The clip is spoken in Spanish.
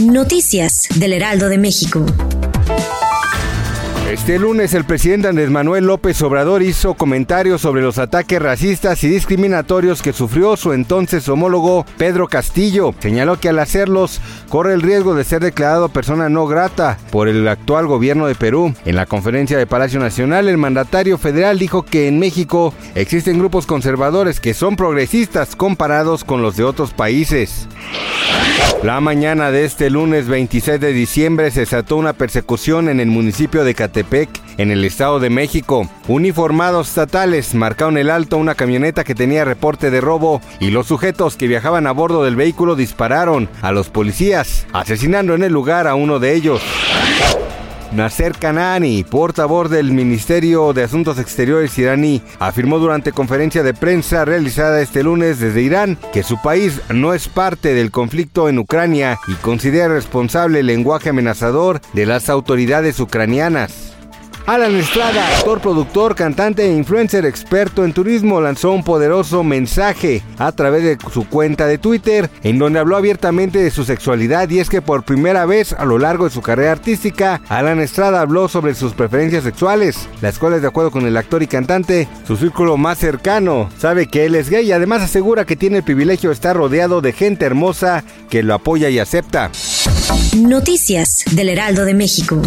Noticias del Heraldo de México. Este lunes el presidente Andrés Manuel López Obrador hizo comentarios sobre los ataques racistas y discriminatorios que sufrió su entonces homólogo Pedro Castillo. Señaló que al hacerlos corre el riesgo de ser declarado persona no grata por el actual gobierno de Perú. En la conferencia de Palacio Nacional, el mandatario federal dijo que en México existen grupos conservadores que son progresistas comparados con los de otros países. La mañana de este lunes 26 de diciembre se desató una persecución en el municipio de Catepec, en el Estado de México. Uniformados estatales marcaron el alto a una camioneta que tenía reporte de robo y los sujetos que viajaban a bordo del vehículo dispararon a los policías, asesinando en el lugar a uno de ellos. Nasser Kanani, portavoz del Ministerio de Asuntos Exteriores iraní, afirmó durante conferencia de prensa realizada este lunes desde Irán que su país no es parte del conflicto en Ucrania y considera responsable el lenguaje amenazador de las autoridades ucranianas. Alan Estrada, actor, productor, cantante e influencer experto en turismo, lanzó un poderoso mensaje a través de su cuenta de Twitter en donde habló abiertamente de su sexualidad y es que por primera vez a lo largo de su carrera artística, Alan Estrada habló sobre sus preferencias sexuales, las cuales de acuerdo con el actor y cantante, su círculo más cercano sabe que él es gay y además asegura que tiene el privilegio de estar rodeado de gente hermosa que lo apoya y acepta. Noticias del Heraldo de México.